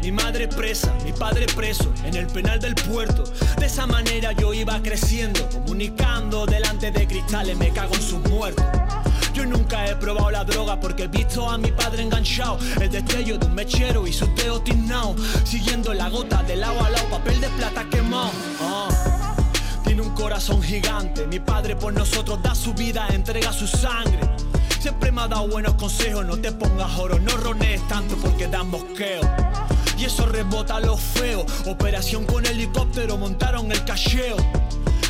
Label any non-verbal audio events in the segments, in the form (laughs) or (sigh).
mi madre presa, mi padre preso, en el penal del puerto. De esa manera yo iba creciendo, comunicando delante de cristales, me cago en sus muertos. Yo nunca he probado la droga porque he visto a mi padre enganchado, el destello de un mechero y su dedos tiznados, siguiendo la gota del agua al lado, papel de plata quemado. Ah. Tiene un corazón gigante, mi padre por nosotros da su vida, entrega su sangre. Siempre me ha dado buenos consejos, no te pongas oro, no ronees tanto porque dan mosqueo. Y eso rebota lo feo, operación con helicóptero, montaron el cacheo.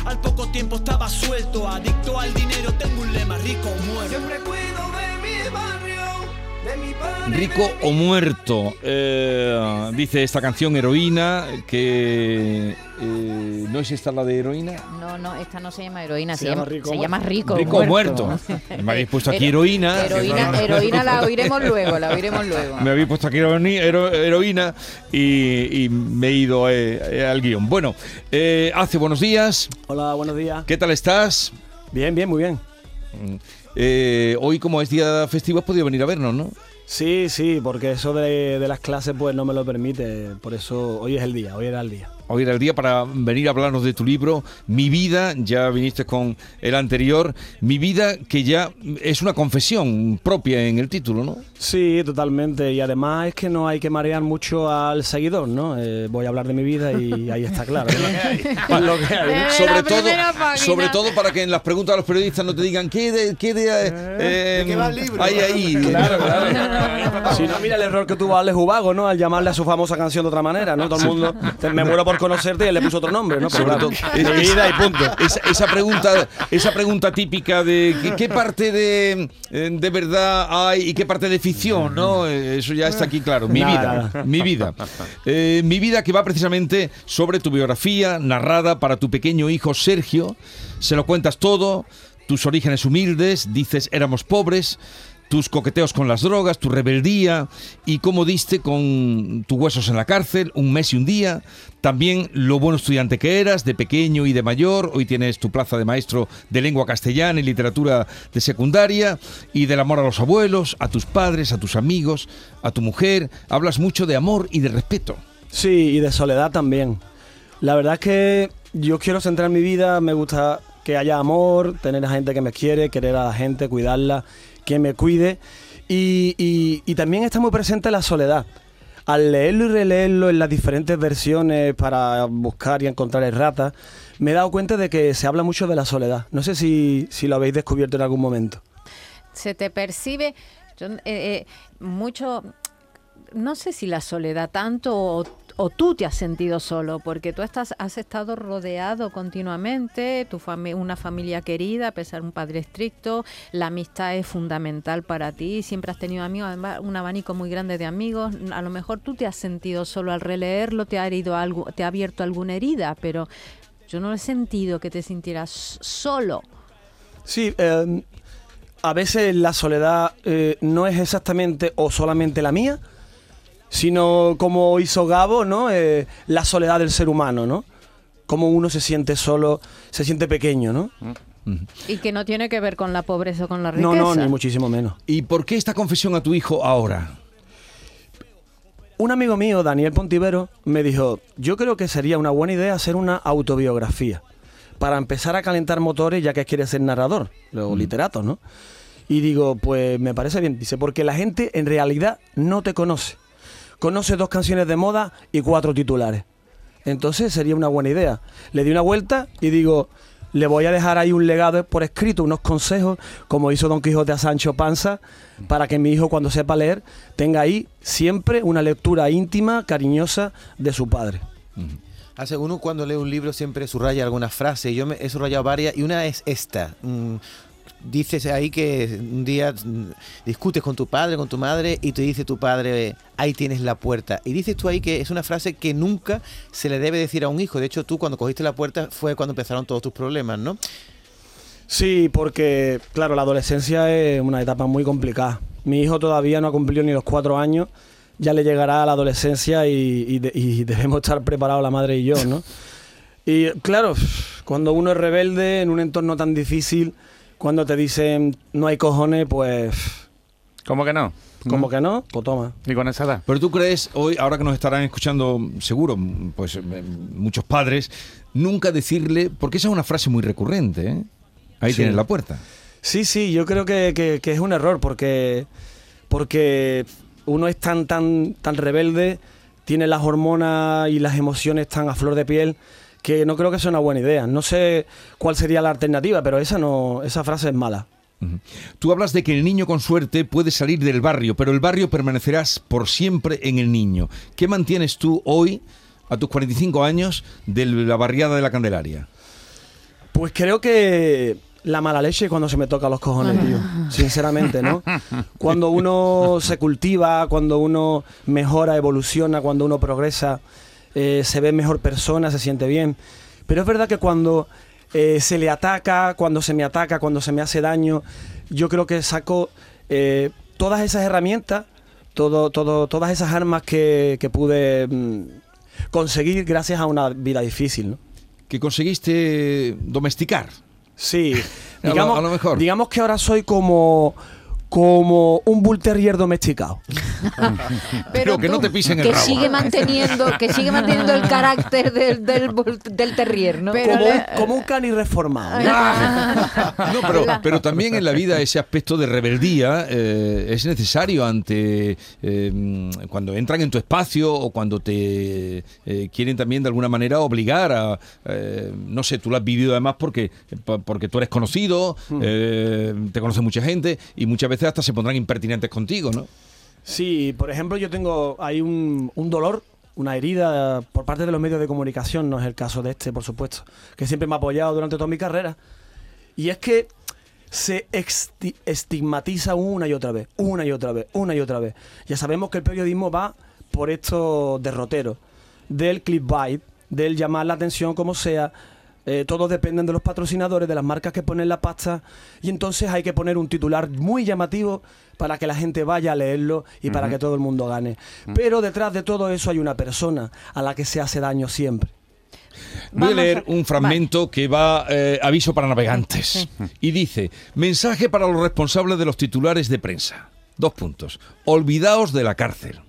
Al poco tiempo estaba suelto, adicto al dinero, tengo un lema, rico muerto. Rico o muerto, eh, dice esta canción Heroína, que eh, no es esta la de Heroína. No, no, esta no se llama heroína, se, Se llama Rico se o llama Rico. Rico o muerto. (laughs) Me habéis puesto aquí Hero- heroína. Heroína, heroína la oiremos luego, la oiremos luego. Me habéis puesto aquí heroína, hero- heroína y, y me he ido eh, eh, al guion. Bueno, eh, hace buenos días. Hola, buenos días. ¿Qué tal estás? Bien, bien, muy bien. Eh, hoy, como es día festivo, has podido venir a vernos, ¿no? Sí, sí, porque eso de, de las clases pues no me lo permite. Por eso hoy es el día, hoy era el día. Hoy era el día para venir a hablarnos de tu libro, Mi vida, ya viniste con el anterior, Mi vida, que ya es una confesión propia en el título, ¿no? Sí, totalmente. Y además es que no hay que marear mucho al seguidor, ¿no? Eh, voy a hablar de mi vida y ahí está claro. ¿no? (laughs) Es lo que hay, ¿no? Eh, sobre todo, página. sobre todo para que en las preguntas a los periodistas no te digan qué de, qué de, eh, qué va el libro? hay ahí. (laughs) Claro, claro. (laughs) Si no, mira el error que tuvo Alex Ubago, ¿no? Al llamarle a su famosa canción de otra manera, ¿no? Todo el mundo, te- me muero por conocerte le puso otro nombre, ¿no? Pero claro, mi vida y punto. Esa, esa pregunta, esa pregunta típica de ¿qué, qué parte de, eh, de verdad hay y qué parte de ficción, ¿no? Eh, Eso ya está aquí claro. Mi vida, mi vida, Eh, mi vida que va precisamente sobre tu biografía narrada para tu pequeño hijo Sergio. Se lo cuentas todo, tus orígenes humildes, dices éramos pobres. Tus coqueteos con las drogas, tu rebeldía y cómo diste con tus huesos en la cárcel, un mes y un día. También lo buen estudiante que eras, de pequeño y de mayor. Hoy tienes tu plaza de maestro de lengua castellana y literatura de secundaria. Y del amor a los abuelos, a tus padres, a tus amigos, a tu mujer. Hablas mucho de amor y de respeto. Sí, y de soledad también. La verdad es que yo quiero centrar mi vida, me gusta que haya amor, tener a gente que me quiere, querer a la gente, cuidarla, que me cuide. Y, y- y también está muy presente la soledad. Al leerlo y releerlo en las diferentes versiones para buscar y encontrar erratas, me he dado cuenta de que se habla mucho de la soledad. No sé si, si lo habéis descubierto en algún momento. Se te percibe eh, eh, mucho, no sé si la soledad tanto o, o tú te has sentido solo, porque tú estás, has estado rodeado continuamente, tu fami- una familia querida, a pesar de un padre estricto, la amistad es fundamental para ti, siempre has tenido amigos, además un abanico muy grande de amigos, a lo mejor tú te has sentido solo al releerlo, te ha herido algo, te ha abierto alguna herida, pero yo no he sentido que te sintieras solo. Sí, eh, a veces la soledad eh, no es exactamente o solamente la mía, sino como hizo Gabo, ¿no? Eh, la soledad del ser humano, ¿no? Como uno se siente solo, se siente pequeño, ¿no? Y que no tiene que ver con la pobreza o con la riqueza. No, no, ni muchísimo menos. ¿Y por qué esta confesión a tu hijo ahora? Un amigo mío, Daniel Pontivero, me dijo, yo creo que sería una buena idea hacer una autobiografía para empezar a calentar motores ya que quiere ser narrador, o literato, ¿no? Y digo, pues me parece bien, dice, porque la gente en realidad no te conoce. Conoce dos canciones de moda y cuatro titulares. Entonces sería una buena idea. Le di una vuelta y digo, le voy a dejar ahí un legado por escrito, unos consejos, como hizo Don Quijote a Sancho Panza, para que mi hijo cuando sepa leer tenga ahí siempre una lectura íntima, cariñosa de su padre. Hace uno cuando lee un libro siempre subraya alguna frase. y Yo me he subrayado varias y una es esta. Dices ahí que un día discutes con tu padre, con tu madre, y te dice tu padre, ahí tienes la puerta. Y dices tú ahí que es una frase que nunca se le debe decir a un hijo. De hecho, tú cuando cogiste la puerta fue cuando empezaron todos tus problemas, ¿no? Sí, porque, claro, la adolescencia es una etapa muy complicada. Mi hijo todavía no ha cumplido ni los cuatro años, ya le llegará a la adolescencia y, y de- y debemos estar preparados la madre y yo, ¿no? (laughs) Y claro, cuando uno es rebelde en un entorno tan difícil, cuando te dicen no hay cojones, pues, ¿Cómo que no? como que no, pues toma. ¿Y con esa edad? Pero tú crees, hoy, ahora que nos estarán escuchando, seguro, pues eh, muchos padres, nunca decirle, porque esa es una frase muy recurrente, ¿eh? Ahí Sí. tienes la puerta. Sí, sí, yo creo que, que- que es un error porque, porque uno es tan, tan, tan rebelde, tiene las hormonas y las emociones tan a flor de piel que no creo que sea una buena idea. No sé cuál sería la alternativa, pero esa no, esa frase es mala. Tú hablas de que el niño con suerte puede salir del barrio, pero el barrio permanecerás por siempre en el niño. ¿Qué mantienes tú hoy, a tus 45 años, de la barriada de la Candelaria? Pues creo que la mala leche cuando se me toca los cojones, tío. (laughs) Sinceramente, ¿no? Cuando uno se cultiva, cuando uno mejora, evoluciona, cuando uno progresa, eh, se ve mejor persona, se siente bien. Pero es verdad que cuando eh, se le ataca, cuando se me ataca, cuando se me hace daño, yo creo que saco eh, todas esas herramientas, todo, todo, todas esas armas que, que pude mm, conseguir gracias a una vida difícil, ¿no? Que conseguiste domesticar. Sí, (laughs) A lo- digamos, a lo mejor. digamos que ahora soy como, como un bull terrier domesticado. (laughs) Pero que no te pisen el que rabo. sigue manteniendo que sigue manteniendo el carácter del, del, terrier, ¿no? como, un, como un cani reformado. (laughs) No, pero, pero también en la vida ese aspecto de rebeldía eh, es necesario ante eh, cuando entran en tu espacio o cuando te eh, quieren también de alguna manera obligar a eh, no sé, tú lo has vivido además porque po- porque tú eres conocido, eh, te conoce mucha gente y muchas veces hasta se pondrán impertinentes contigo, ¿no? Sí, por ejemplo, yo tengo ahí un, un dolor, una herida por parte de los medios de comunicación, no es el caso de este, por supuesto, que siempre me ha apoyado durante toda mi carrera. Y es que se estigmatiza una y otra vez, una y otra vez, una y otra vez. Ya sabemos que el periodismo va por estos derroteros, del clickbait, del llamar la atención como sea. Eh, todos dependen de los patrocinadores, de las marcas que ponen la pasta, y entonces hay que poner un titular muy llamativo para que la gente vaya a leerlo y para que todo el mundo gane. Pero detrás de todo eso hay una persona a la que se hace daño siempre. Voy a leer a- un fragmento que va eh, aviso para navegantes. Y dice, mensaje para los responsables de los titulares de prensa. Dos puntos. Olvidaos de la cárcel.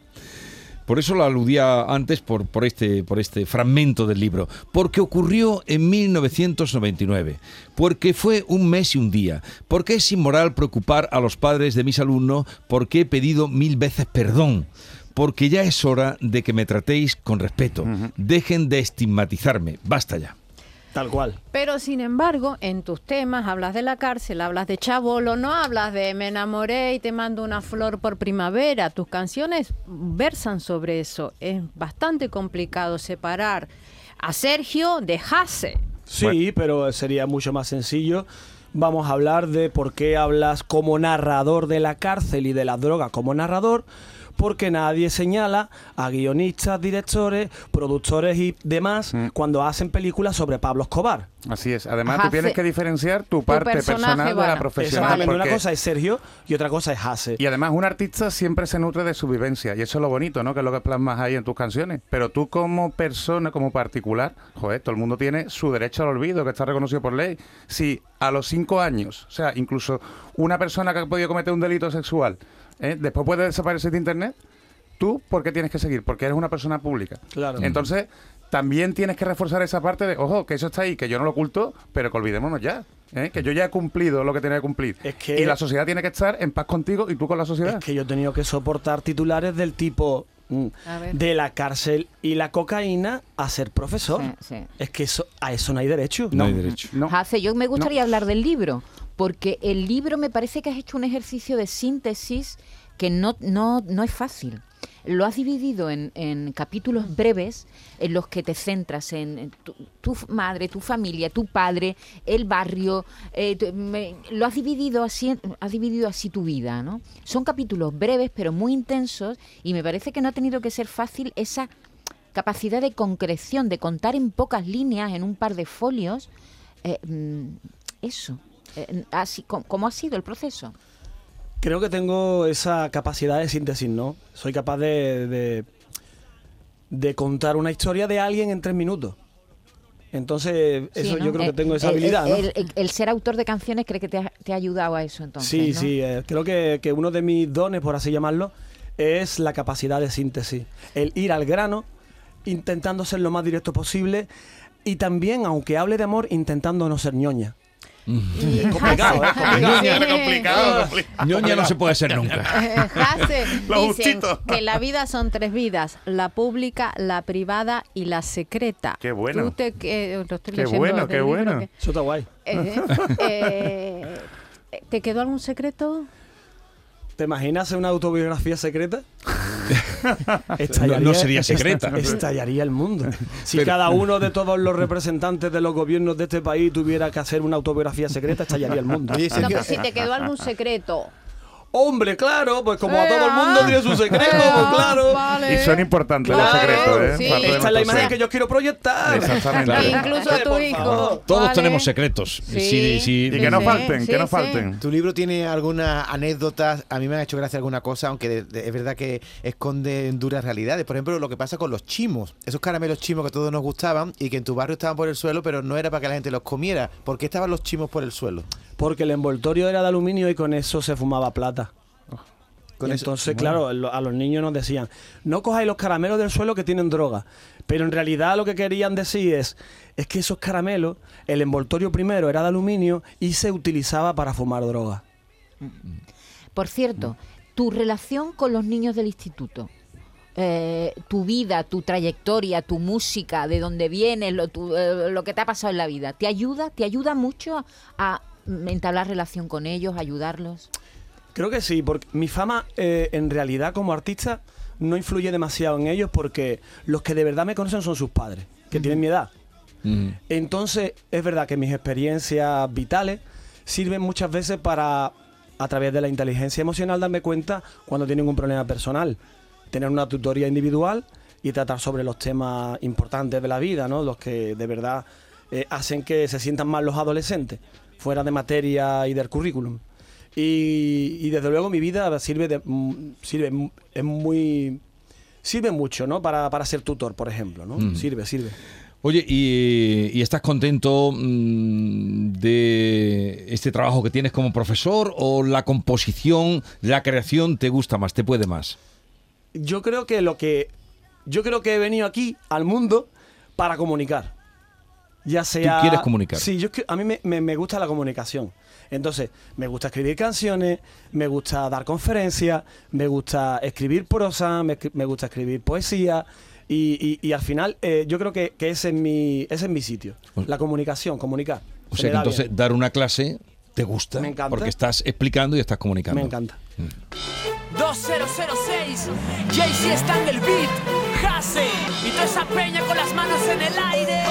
Por eso lo aludía antes por, por, este, por este fragmento del libro. Porque ocurrió en 1999. Porque fue un mes y un día. Porque es inmoral preocupar a los padres de mis alumnos. Porque he pedido mil veces perdón. Porque ya es hora de que me tratéis con respeto. Dejen de estigmatizarme. Basta ya. Tal cual. Pero sin embargo, en tus temas hablas de la cárcel, hablas de Chabolo, no hablas de me enamoré y te mando una flor por primavera. Tus canciones versan sobre eso. Es bastante complicado separar a Sergio de Jase. Sí, pero sería mucho más sencillo. Vamos a hablar de por qué hablas como narrador de la cárcel y de las drogas como narrador, porque nadie señala a guionistas, directores, productores y demás cuando hacen películas sobre Pablo Escobar. Así es. Además, tú tienes que diferenciar tu parte personal de la profesional. Exactamente, una porque- cosa es Sergio y otra cosa es Hase. Y además un artista siempre se nutre de su vivencia y eso es lo bonito, ¿no? Que es lo que plasmas ahí en tus canciones. Pero tú como persona, como particular, joder, todo el mundo tiene su derecho al olvido que está reconocido por ley. Si a los cinco años, o sea, incluso una persona que ha podido cometer un delito sexual, ¿eh? después puede desaparecer de internet, tú, ¿por qué tienes que seguir? Porque eres una persona pública. Claro. Entonces, también tienes que reforzar esa parte de, ojo, que eso está ahí, que yo no lo oculto, pero que olvidémonos ya. ¿eh? Que yo ya he cumplido lo que tenía que cumplir. Es que- Y la sociedad tiene que estar en paz contigo y tú con la sociedad. Es que yo he tenido que soportar titulares del tipo mm, de la cárcel y la cocaína a ser profesor. Sí, sí. Es que eso, a eso no hay derecho. No, hay derecho. No. Hace, yo me gustaría hablar del libro, porque el libro me parece que has hecho un ejercicio de síntesis que no, no, no es fácil. Lo has dividido en, en capítulos breves en los que te centras en, tu, madre, tu familia, tu padre, el barrio. eh, tu- me- lo has dividido así, has dividido así tu vida, ¿no? Son capítulos breves pero muy intensos y me parece que no ha tenido que ser fácil esa capacidad de concreción, de contar en pocas líneas, en un par de folios, eh, mm, eso. Eh, así, ¿Cómo ha sido el proceso? Creo que tengo esa capacidad de síntesis, ¿no? Soy capaz de, de, de contar una historia de alguien en tres minutos. Entonces, Sí, eso ¿no? yo creo Eh, que tengo esa el- habilidad, ¿no? el, el- el ser autor de canciones cree que te ha, te ha ayudado a eso entonces. sí, ¿no? sí, eh, creo que, que uno de mis dones, por así llamarlo, es la capacidad de síntesis. El ir al grano, intentando ser lo más directo posible y también, aunque hable de amor, intentando no ser ñoña. Y Es complicado, ¿eh? Complicado. Complicado, complicado. Ñoña no se puede ser (laughs) nunca. Eh, Jase, Lo dicen justito. que la vida son tres vidas, la pública, la privada y la secreta. Qué bueno. Tú te, que- lo estoy Qué leyendo bueno, qué bueno. que- Eso está guay. eh, eh, ¿Te quedó algún secreto? ¿Te imaginas una autobiografía secreta? No- no sería secreta. Estallaría el mundo. Si cada uno de todos los representantes de los gobiernos de este país tuviera que hacer una autobiografía secreta, estallaría el mundo. Oye, No, si te quedó algún secreto. Hombre, claro, pues como a todo el mundo tiene su secreto, pues claro. vale. Y son importantes los secretos, ¿eh? sí. Parte de Esta es la nuestro imagen ser. que yo quiero proyectar. Exactamente. Incluso a tu Por hijo. favor. Todos Vale. tenemos secretos. Sí. Sí, sí. Y que no Sí, falten, sí, que no sí. falten. Tu libro tiene algunas anécdotas, a mí me han hecho gracia alguna cosa, aunque de- de- es verdad que esconden duras realidades. Por ejemplo, lo que pasa con los chimos, esos caramelos chimos que a todos nos gustaban y que en tu barrio estaban por el suelo, pero no era para que la gente los comiera. ¿Por qué estaban los chimos por el suelo? Porque el envoltorio era de aluminio y con eso se fumaba plata. Con Y eso- entonces, claro, a los niños nos decían, no cojáis los caramelos del suelo que tienen droga. Pero en realidad lo que querían decir es, es que esos caramelos, el envoltorio primero era de aluminio y se utilizaba para fumar droga. Por cierto, tu relación con los niños del instituto. eh, tu vida, tu trayectoria, tu música, de dónde vienes, lo, tu- eh, lo que te ha pasado en la vida, ¿te ayuda? ¿Te ayuda mucho a entablar relación con ellos, ayudarlos? Creo que sí, porque mi fama eh, en realidad como artista no influye demasiado en ellos porque los que de verdad me conocen son sus padres, que tienen mi edad. Entonces, es verdad que mis experiencias vitales sirven muchas veces para, a través de la inteligencia emocional, darme cuenta cuando tienen un problema personal. Tener una tutoría individual y tratar sobre los temas importantes de la vida, ¿no? Los que de verdad eh, hacen que se sientan más los adolescentes, fuera de materia y del currículum. Y, y desde luego mi vida sirve, de, mm, sirve es muy... Sirve mucho, ¿no? Para, para ser tutor, por ejemplo, ¿no? Mm. Sirve, sirve. Oye, y, y estás contento mm, de este trabajo que tienes como profesor o la composición, la creación te gusta más, te puede más? yo creo que lo que yo creo que he venido aquí al mundo para comunicar ya sea quieres comunicar? sí yo a mí me, me- me gusta la comunicación entonces me gusta escribir canciones me gusta dar conferencias me gusta escribir prosa me, me gusta escribir poesía y, y- y al final eh, yo creo que, que ese es mi ese es mi sitio la comunicación comunicar O Se sea que da entonces bien. dar una clase te gusta. Me encanta. Porque estás explicando y estás comunicando. me encanta 2006 Jay-Z está en el beat. Hase Y toda esa peña con las manos en el aire.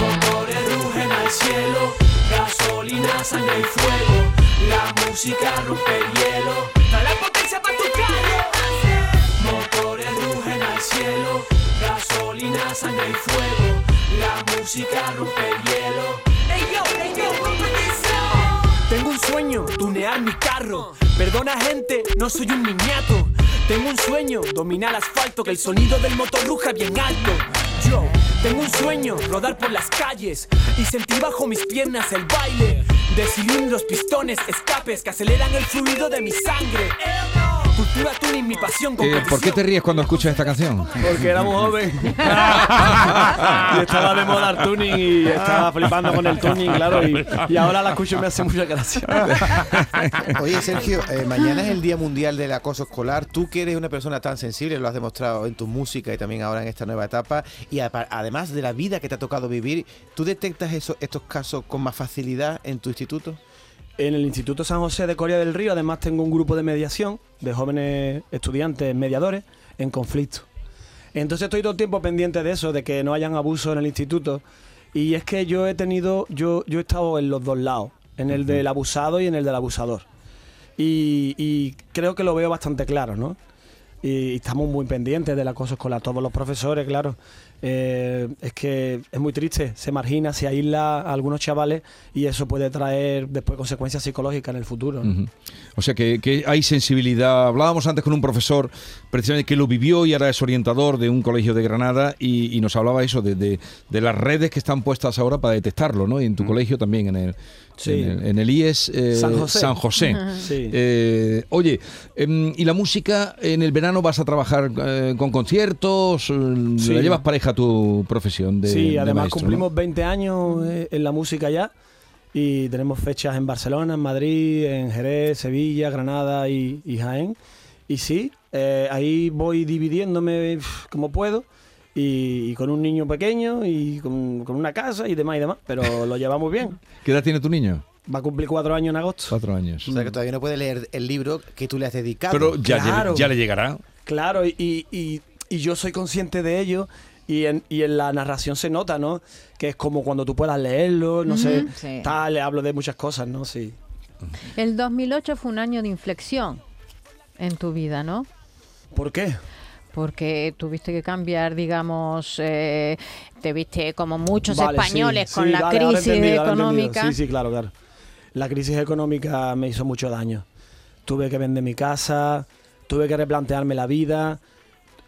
Motores rugen al cielo Gasolina, sangre y fuego. La música rompe el hielo. Trae la potencia para tu calle. Motores rugen al cielo Gasolina, sangre y fuego. La música rompe el hielo. Ey yo, ey yo, sueño, tunear mi carro. Perdona gente, no soy un niñato. Tengo un sueño, dominar asfalto, que el sonido del motor ruja bien alto. Yo tengo un sueño, rodar por las calles y sentir bajo mis piernas el baile de cilindros, pistones, escapes que aceleran el fluido de mi sangre. Cultura tuning, mi pasión. Eh, ¿Por qué te ríes cuando escuchas esta canción? Porque éramos jóvenes. (laughs) y estaba de moda el tuning y estaba flipando con el tuning, claro. Y, y ahora la escucho y me hace mucha gracia. (laughs) Oye, Sergio, eh, mañana es el Día Mundial del Acoso Escolar. Tú que eres una persona tan sensible, lo has demostrado en tu música y también ahora en esta nueva etapa. Y además de la vida que te ha tocado vivir, ¿tú detectas eso- estos casos con más facilidad en tu instituto? En el Instituto San José de Corea del Río, además, tengo un grupo de mediación de jóvenes estudiantes mediadores en conflicto. Entonces estoy todo el tiempo pendiente de eso, de que no hayan abusos en el instituto. Y es que yo he tenido, yo, yo he estado en los dos lados, en el del abusado y en el del abusador. Y, y creo que lo veo bastante claro, ¿no? Y, estamos muy pendientes del acoso escolar, todos los profesores, claro. Eh, es que es muy triste, se margina, se aísla a algunos chavales y eso puede traer después consecuencias psicológicas en el futuro. O sea que, que hay sensibilidad. Hablábamos antes con un profesor precisamente que lo vivió y ahora es orientador de un colegio de Granada y, y nos hablaba eso de, de- de las redes que están puestas ahora para detectarlo, ¿no? Y en tu colegio también, en el, Sí. en el, en el IES eh, San José. San José. (laughs) Sí. Eh, oye, em, ¿y la música en el verano vas a trabajar eh, con conciertos? Sí. ¿La llevas pareja a tu profesión de sí, de además maestro, no? cumplimos 20 años eh, en la música ya y tenemos fechas en Barcelona, en Madrid, en Jerez, Sevilla, Granada y, y Jaén. Y sí, eh, ahí voy dividiéndome como puedo y, y con un niño pequeño y con, con una casa y demás y demás, pero (laughs) lo llevamos bien. ¿Qué edad tiene tu niño? Va a cumplir cuatro años en agosto. Cuatro años. O sea que todavía no puede leer el libro que tú le has dedicado. Pero ya, Claro. lle- ya le llegará. Claro, y, y- y yo soy consciente de ello y en, y en la narración se nota, ¿no? Que es como cuando tú puedas leerlo, no sé, sí. tal, le hablo de muchas cosas, ¿no? Sí. El 2008 fue un año de inflexión en tu vida, ¿no? ¿Por qué? Porque tuviste que cambiar, digamos, eh, te viste como muchos Vale, españoles sí, con sí, la he crisis entendido. económica. Sí, sí, claro, claro. La crisis económica me hizo mucho daño. Tuve que vender mi casa, tuve que replantearme la vida,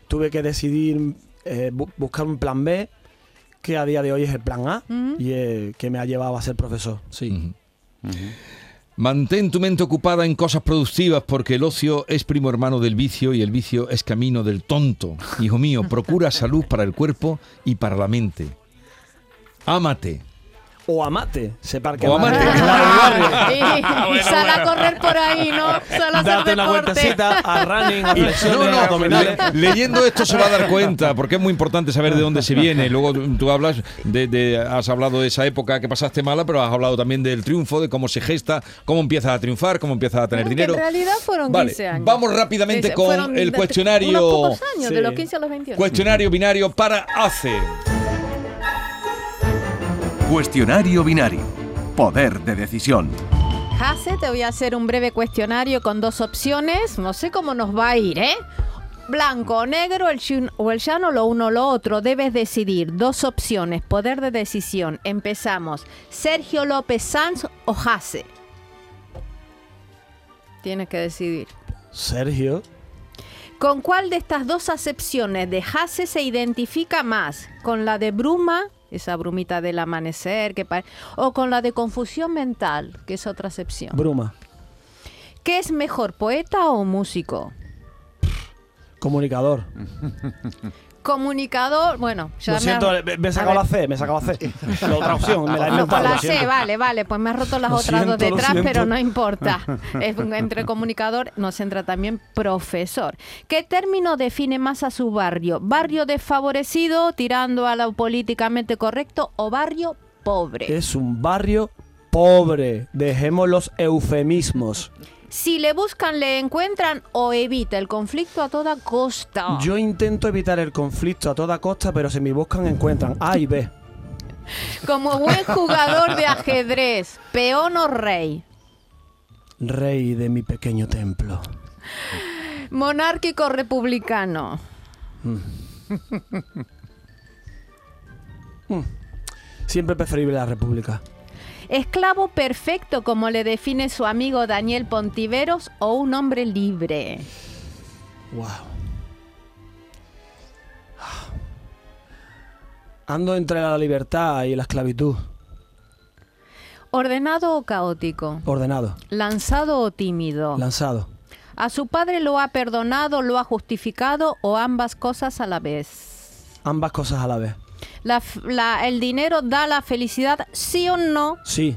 tuve que decidir eh, bu- buscar un plan B, que a día de hoy es el plan A, y eh, que me ha llevado a ser profesor. Sí. Mantén tu mente ocupada en cosas productivas porque el ocio es primo hermano del vicio y el vicio es camino del tonto. Hijo mío, procura salud para el cuerpo y para la mente. Ámate. O amate, se parque O amate. amate. (laughs) y, (laughs) y sal a correr por ahí, ¿no? Sal a hacer Date una deporte. vueltecita a running, a flexiones, no, no, abdominales. le- leyendo esto se va a dar cuenta, porque es muy importante saber de dónde se viene. Luego tú- hablas de, de- has hablado de esa época que pasaste mala, pero has hablado también del triunfo, de cómo se gesta, cómo empiezas a triunfar, cómo empiezas a tener Que dinero. En realidad fueron Vale, 15 años. vamos rápidamente Ese- con fueron el de- cuestionario- Unos pocos años, de Sí. los 15 a los 21. Cuestionario binario para ACE. Cuestionario binario. Poder de decisión. Jase, te voy a hacer un breve cuestionario con dos opciones. No sé cómo nos va a ir, ¿eh? Blanco o negro, el yin o el llano, lo uno o lo otro. Debes decidir. Dos opciones. Poder de decisión. Empezamos. Sergio López Sanz o Jase. Tienes que decidir. Sergio, ¿Con cuál de estas dos acepciones de Jase se identifica más? ¿Con la de bruma, esa brumita del amanecer, que pare- o con la de confusión mental, que es otra acepción? Bruma, ¿Qué es mejor, poeta o músico? Comunicador. Comunicador, bueno, ya Lo me siento, me, me he sacado la C, me he sacado la C. (laughs) La otra opción, me la he No, inventado. con la lo C, siento. vale, vale, pues me has roto las Lo otras dos lo detrás, pero no importa. (laughs) Es un- entre comunicador nos entra también profesor. ¿Qué término define más a su barrio? ¿Barrio desfavorecido, tirando a lo políticamente correcto, o barrio pobre? Es un barrio pobre. Dejemos los eufemismos. Si le buscan, le encuentran o evita el conflicto a toda costa. Yo intento evitar el conflicto a toda costa, pero si me buscan encuentran A y B. Como buen jugador de ajedrez, peón o rey. Rey de mi pequeño templo. Monárquico republicano. Siempre preferible la República. Esclavo perfecto, como le define su amigo Daniel Pontiveros, o un hombre libre. Wow. Ando entre la libertad y la esclavitud. Ordenado o caótico. Ordenado. Lanzado o tímido. Lanzado. A su padre lo ha perdonado, lo ha justificado o ambas cosas a la vez. Ambas cosas a la vez. La la- el dinero da la felicidad, sí o no. Sí.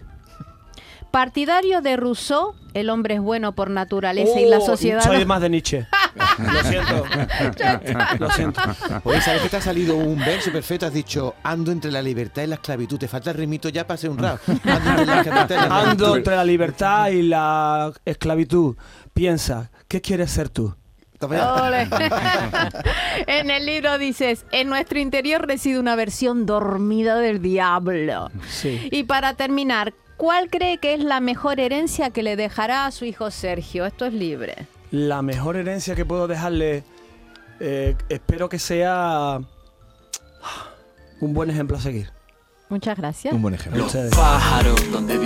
Partidario de Rousseau, el hombre es bueno por naturaleza y la Oh, sociedad. Soy más de Nietzsche. (laughs) Lo siento. Lo siento. Oye, ¿sabes que te ha salido un verso perfecto? Has dicho, ando entre la libertad y la esclavitud. Te falta el rimito ya para ser un rap. (laughs) Ando entre la libertad y la Ando esclavitud. entre la libertad y la esclavitud. Piensa, ¿qué quieres ser tú? (laughs) En el libro dices, en nuestro interior reside una versión dormida del diablo. Sí. Y para terminar, ¿cuál cree que es la mejor herencia que le dejará a su hijo Sergio? Esto es libre. La mejor herencia que puedo dejarle, eh, espero que sea un buen ejemplo a seguir. Muchas gracias. Un buen ejemplo. Ustedes.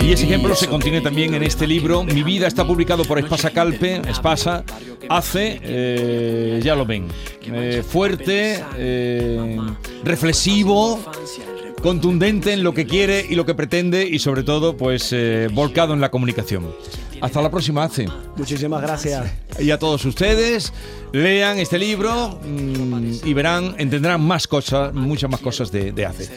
Y ese ejemplo se contiene también en este libro. Mi vida está publicado por Espasa Calpe. Espasa hace, eh, ya lo ven, eh, fuerte, eh, reflexivo, contundente en lo que quiere y lo que pretende y sobre todo, pues, eh, volcado en la comunicación. Hasta la próxima, Ace. Muchísimas gracias. Y a todos ustedes, lean este libro mm, y verán, entenderán más cosas, muchas más cosas de, de Ace.